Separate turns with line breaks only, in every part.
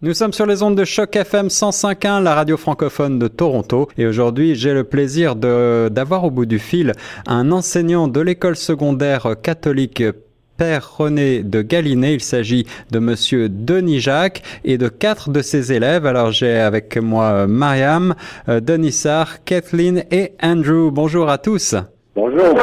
Nous sommes sur les ondes de choc FM 105.1, la radio francophone de Toronto. Et aujourd'hui, j'ai le plaisir d'avoir au bout du fil un enseignant de l'école secondaire catholique Père René de Galiné. Il s'agit de monsieur Denis Jacques et de quatre de ses élèves. Alors j'ai avec moi Mariam, euh, Denis Sarr, Kathleen et Andrew. Bonjour à tous.
Bonjour.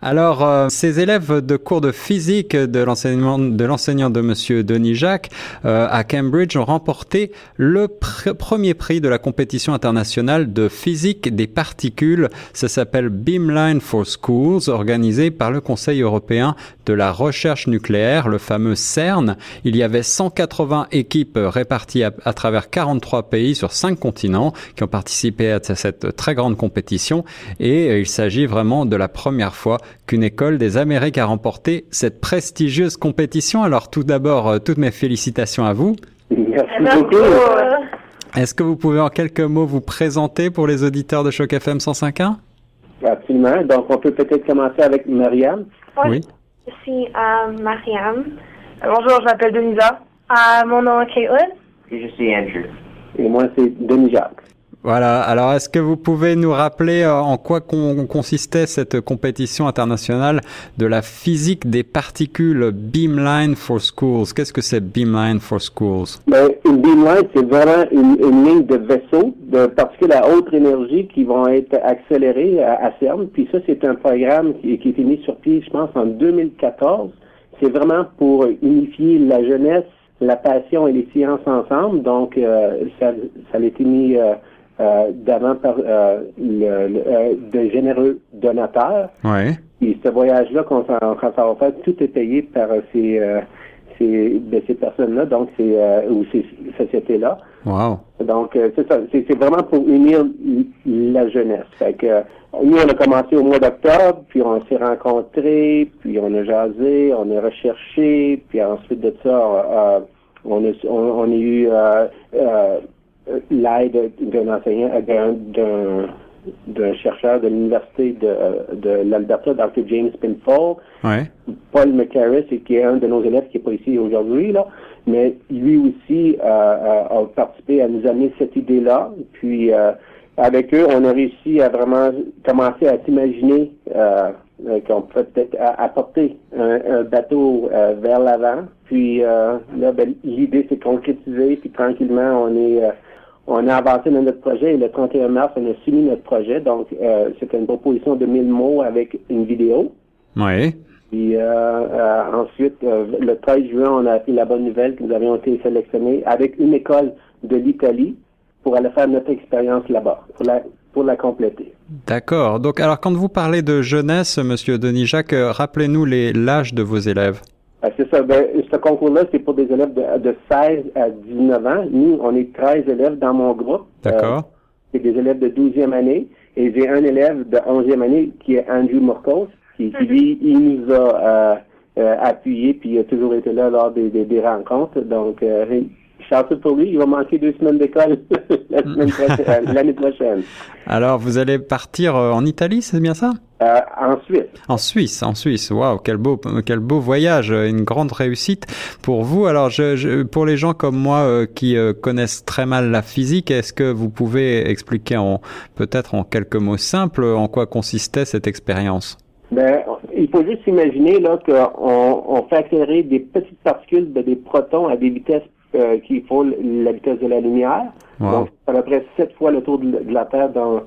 Alors, euh, ces élèves de cours de physique de l'enseignement de l'enseignant de Monsieur Denis Jacques euh, à Cambridge ont remporté le premier prix de la compétition internationale de physique des particules. Ça s'appelle Beamline for Schools, organisé par le Conseil européen de la recherche nucléaire, le fameux CERN. Il y avait 180 équipes réparties à, à travers 43 pays sur 5 continents qui ont participé à cette très grande compétition et il s'agit vraiment de la première fois qu'une école des Amériques a remporté cette prestigieuse compétition. Alors tout d'abord, euh, toutes mes félicitations à vous.
Merci beaucoup.
Est-ce que vous pouvez en quelques mots vous présenter pour les auditeurs de Choc FM 105.1
Absolument. Donc on peut peut-être commencer avec Marianne.
Oui.
Je suis euh, Mariam.
Bonjour, je m'appelle Denisa.
Euh, mon nom est Caitlin.
Et je suis Andrew.
Et moi, c'est Denis Jacques.
Voilà. Alors, est-ce que vous pouvez nous rappeler euh, en quoi consistait cette compétition internationale de la physique des particules Beamline for Schools? Qu'est-ce que c'est Beamline for Schools?
Ben, Une beamline, c'est vraiment une, une, ligne de vaisseaux de particules à haute énergie qui vont être accélérées à, à CERN. Puis ça, c'est un programme qui, qui a été mis sur pied, je pense, en 2014. C'est vraiment pour unifier la jeunesse, la passion et les sciences ensemble. Donc, euh, ça, ça a été mis euh, euh, d'avant par euh, le, le, euh, de généreux donateurs.
Oui.
Et ce voyage-là, quand, ça, quand ça va faire, tout est payé par ces, euh, ces, de ces personnes-là, donc ces, euh, ou ces sociétés-là.
Wow.
Donc, euh, c'est ça. C'est vraiment pour unir la jeunesse. Fait que, nous, on a commencé au mois d'octobre, puis on s'est rencontrés, puis on a jasé, on a recherché, puis ensuite de ça, euh, on, a, on, on a eu euh, euh, l'aide d'un enseignant, euh, d'un, d'un, d'un chercheur de l'université de, de l'Alberta, Dr. James Pinfall,
Ouais.
Paul McCarris, qui est un de nos élèves qui n'est pas ici aujourd'hui, là, mais lui aussi euh, euh, a participé à nous amener cette idée-là. Puis euh, avec eux, on a réussi à vraiment commencer à s'imaginer euh, euh, qu'on peut peut-être apporter un, un bateau euh, vers l'avant. Puis euh, là, ben, l'idée s'est concrétisée, puis tranquillement, on est euh, on a avancé dans notre projet et le 31 mars, on a soumis notre projet. Donc, euh, c'était une proposition de 1000 mots avec une vidéo.
Oui.
Puis euh, euh, ensuite, euh, le 13 juin, on a appris la bonne nouvelle que nous avions été sélectionnés avec une école de l'Italie pour aller faire notre expérience là-bas, pour la, pour la compléter.
D'accord. Donc, alors, quand vous parlez de jeunesse, Monsieur Denis Jacques, euh, rappelez-nous les l'âge de vos élèves.
Euh, c'est ça. Ben, ce concours-là, c'est pour des élèves de, de 16 à 19 ans. Nous, on est 13 élèves dans mon groupe.
D'accord.
Euh, c'est des élèves de 12e année. Et j'ai un élève de 11e année qui est Andrew Morcos, qui, qui lui, il nous a euh, euh, appuyés, puis il a toujours été là lors des, des, des rencontres. Donc, euh, chanceux pour lui, il va manquer deux semaines d'école la semaine prochaine- l'année prochaine.
Alors, vous allez partir euh, en Italie, c'est bien ça?
Euh, ensuite,
En Suisse, en Suisse. Waouh, quel beau, quel beau voyage, euh, une grande réussite pour vous. Alors, je, je- pour les gens comme moi euh, qui euh, connaissent très mal la physique, est-ce que vous pouvez expliquer en peut-être en quelques mots simples en quoi consistait cette expérience?
Ben, il faut juste imaginer là qu'on on fait accélérer des petites particules de des protons à des vitesses euh, qui font la vitesse de la lumière.
Wow.
Donc, à peu près sept fois le tour de, de la Terre dans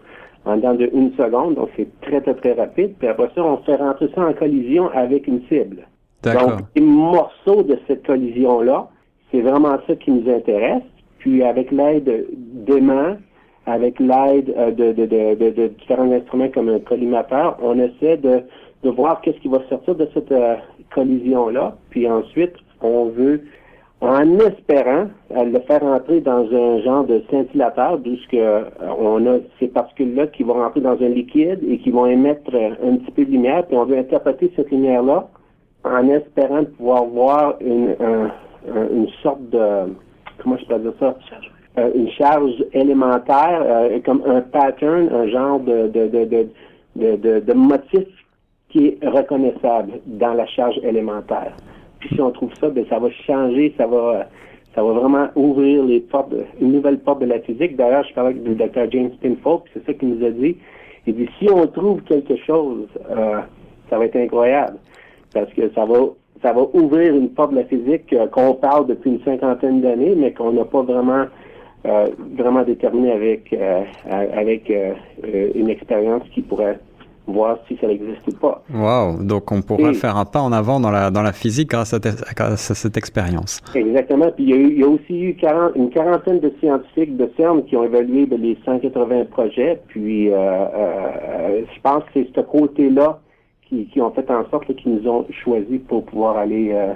en dedans de une seconde. Donc, c'est très, très, très rapide. Puis après ça, on fait rentrer ça en collision avec une cible. Donc, les morceaux de cette collision-là, c'est vraiment ça qui nous intéresse. Puis, avec l'aide d'aimants, avec l'aide euh, de, de, de, de, différents instruments comme un collimateur, on essaie de, de voir qu'est-ce qui va sortir de cette euh, collision-là. Puis ensuite, on veut, en espérant, le faire entrer dans un genre de scintillateur, puisque euh, on a ces particules-là qui vont rentrer dans un liquide et qui vont émettre un petit peu de lumière, puis on veut interpréter cette lumière-là en espérant pouvoir voir une, un- un- une sorte de, comment je peux dire ça? Euh, une charge élémentaire, euh, comme un pattern, un genre de, de, de, de- de motif qui est reconnaissable dans la charge élémentaire. Puis si on trouve ça, ben ça va changer, ça va ça va vraiment ouvrir les portes, une nouvelle porte de la physique. D'ailleurs, je parlais avec le Dr. James Pinfold, c'est ça qu'il nous a dit. Il dit, si on trouve quelque chose, euh, ça va être incroyable. Parce que ça va, ça va ouvrir une porte de la physique euh, qu'on parle depuis une cinquantaine d'années, mais qu'on n'a pas vraiment, euh, vraiment déterminé avec, euh, avec euh, une expérience qui pourrait voir si ça existe ou pas.
Wow, donc on pourrait faire un pas en avant dans la, dans la physique grâce à, grâce à cette expérience.
Exactement. Puis il y, a eu, il y a aussi eu 40, une quarantaine de scientifiques de CERN qui ont évalué ben, les 180 projets. Puis euh, euh, je pense que c'est ce côté-là qui, qui ont fait en sorte qu'ils nous ont choisi pour pouvoir aller euh,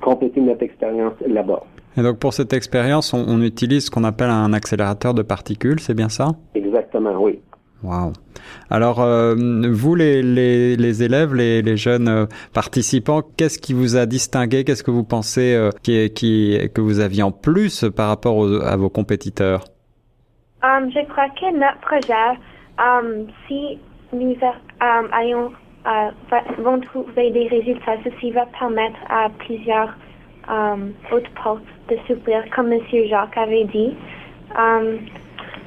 compléter notre expérience là-bas.
Et donc pour cette expérience, on, on utilise ce qu'on appelle un accélérateur de particules, c'est bien ça?
Exactement, oui.
Wow. Alors, euh, vous, les, les, les, élèves, les, les jeunes euh, participants, qu'est-ce qui vous a distingué? Qu'est-ce que vous pensez euh, qui, qui, que vous aviez en plus par rapport aux, à vos compétiteurs?
Um, Je crois que notre projet, um, si nous um, uh, vont trouver des résultats, ceci va permettre à plusieurs um, autres portes de s'ouvrir, comme M. Jacques avait dit. Um,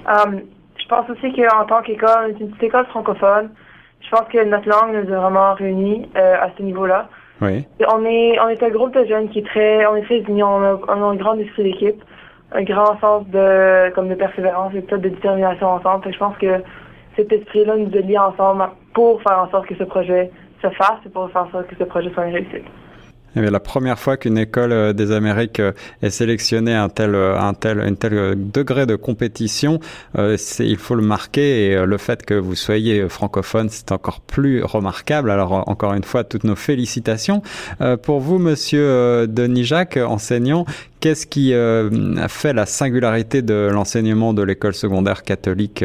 um, je pense aussi qu'en tant qu'école, une petite école francophone, je pense que notre langue nous a vraiment réunis euh, à ce niveau-là.
Oui.
Et on est on est un groupe de jeunes qui est très on est très unis, on a, on a un grand esprit d'équipe, un grand sens de comme de persévérance et peut-être de détermination ensemble. Fait que je pense que cet esprit-là nous a liés ensemble pour faire en sorte que ce projet se fasse et pour faire en sorte que ce projet soit une réussite.
Eh bien, la première fois qu'une école euh, des Amériques euh, est sélectionnée à un tel, euh, un tel, un tel degré de compétition, c'est, il faut le marquer et le fait que vous soyez francophone, c'est encore plus remarquable. Alors, encore une fois, toutes nos félicitations. Pour vous, monsieur Denis Jacques, enseignant, qu'est-ce qui a fait la singularité de l'enseignement de l'école secondaire catholique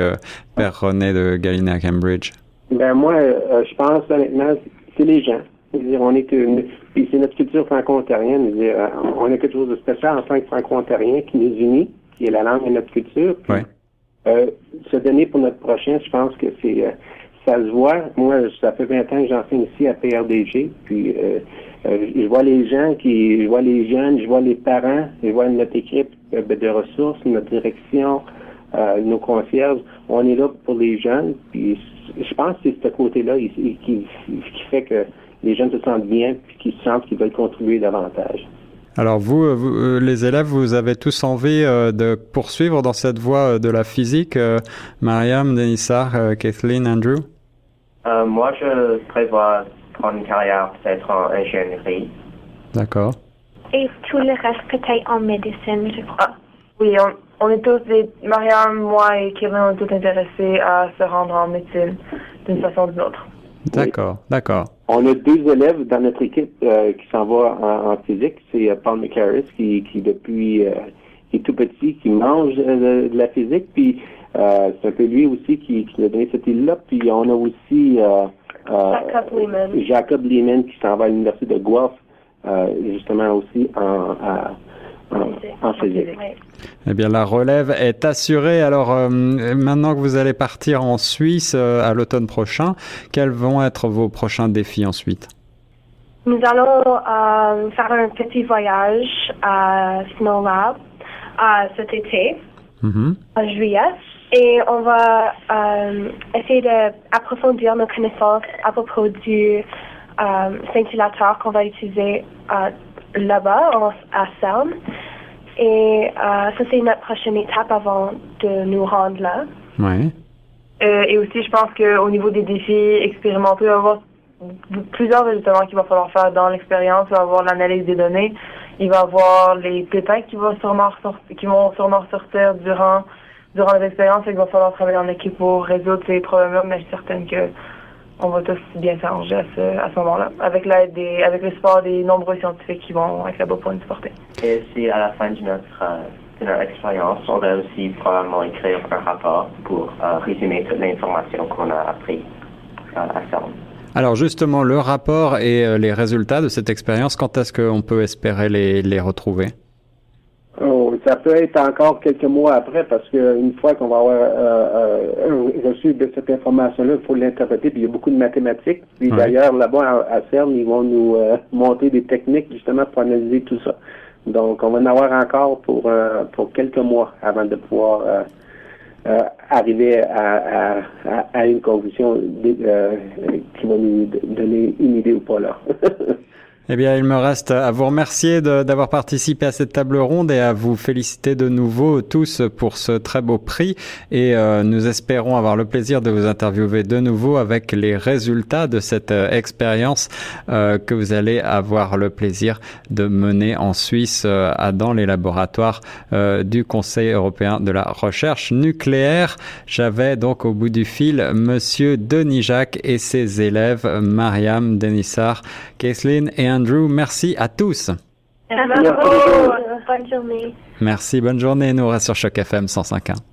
Père René de Galilee à Cambridge?
Ben, moi, je pense honnêtement, c'est les gens. Dire, on est une, puis c'est notre culture franco-ontarienne. Euh, on a quelque chose de spécial en tant que franco-ontarien qui nous unit, qui est la langue et notre culture.
Oui.
Euh, se donner pour notre prochain, je pense que c'est euh, ça se voit. Moi, ça fait 20 ans que j'enseigne ici à PRDG, puis euh, euh, je vois les gens qui, je vois les jeunes, je vois les parents, je vois notre équipe de ressources, notre direction, nos concierges. On est là pour les jeunes, puis je pense que c'est ce côté-là qui, qui fait que les jeunes se sentent bien puis qu'ils sentent qu'ils veulent contribuer davantage.
Alors vous, euh, vous euh, les élèves, vous avez tous envie euh, de poursuivre dans cette voie de la physique, Mariam, Denissar, Kathleen, Andrew?
Moi, je prévois prendre une carrière peut-être en ingénierie.
D'accord.
Et tout le reste peut-être en médecine, je crois.
Ah, oui, on, on, est tous, des, Mariam, moi et Kevin, on est tous intéressés à se rendre en médecine d'une façon ou d'une autre.
D'accord,
oui.
d'accord.
On a deux élèves dans notre équipe euh, qui s'en va en, en physique. C'est euh, Paul McCarris qui, qui depuis euh, qui est tout petit, qui mange de, de la physique. Puis c'est un peu lui aussi qui, qui nous a donné cette île-là. Puis on a aussi
Jacob Lehman.
Jacob Lehman qui s'en va à l'université de Guelph, justement aussi en, en, en physique.
Eh bien, la relève est assurée. Alors, euh, maintenant que vous allez partir en Suisse euh, à l'automne prochain, quels vont être vos prochains défis ensuite?
Nous allons euh, faire un petit voyage à Snow Lab cet été,
mm -hmm.
en juillet. Et on va euh, essayer d'approfondir nos connaissances à propos du scintillateur qu'on va utiliser là-bas, à CERN. Et euh, ça, c'est notre prochaine étape avant de nous rendre là.
Oui.
Euh, et aussi, je pense qu'au niveau des défis expérimentaux, il va y avoir plusieurs ajustements qu'il va falloir faire dans l'expérience. Il va y avoir l'analyse des données. Il va y avoir les pépins qui vont sûrement ressortir, qui vont sûrement ressortir durant, durant les expériences. Il va falloir travailler en équipe pour résoudre ces problèmes-là, mais je suis certaine que on va tous bien s'arranger à ce, à ce moment-là, avec l'aide des, avec le support des nombreux scientifiques qui vont être là-bas pour nous supporter.
Et si à la fin de notre, euh, de notre expérience, on va aussi probablement écrire un rapport pour euh, résumer toute l'information qu'on a appris euh, à CERN.
Alors justement, le rapport et euh, les résultats de cette expérience, quand est-ce qu'on peut espérer les, les retrouver?
Oh, ça peut être encore quelques mois après parce qu'une fois qu'on va avoir euh, euh, reçu de cette information-là, il faut l'interpréter. Puis il y a beaucoup de mathématiques. Puis
Ouais.
d'ailleurs, là-bas à, à CERN, ils vont nous euh, monter des techniques justement pour analyser tout ça. Donc, on va en avoir encore pour, euh, pour quelques mois avant de pouvoir euh, euh, arriver à, à, à, une conclusion euh, qui va nous donner une idée ou pas là.
Eh bien, il me reste à vous remercier d'avoir participé à cette table ronde et à vous féliciter de nouveau tous pour ce très beau prix. Et euh, nous espérons avoir le plaisir de vous interviewer de nouveau avec les résultats de cette euh, expérience euh, que vous allez avoir le plaisir de mener en Suisse à, dans les laboratoires du Conseil européen de la recherche nucléaire. J'avais donc au bout du fil Monsieur Denis Jacques et ses élèves Mariam Denissar, Kaislin et Andrew. Merci à tous.
Merci. Bonne journée.
Merci, bonne journée. Nous restons sur Choc FM 105.1.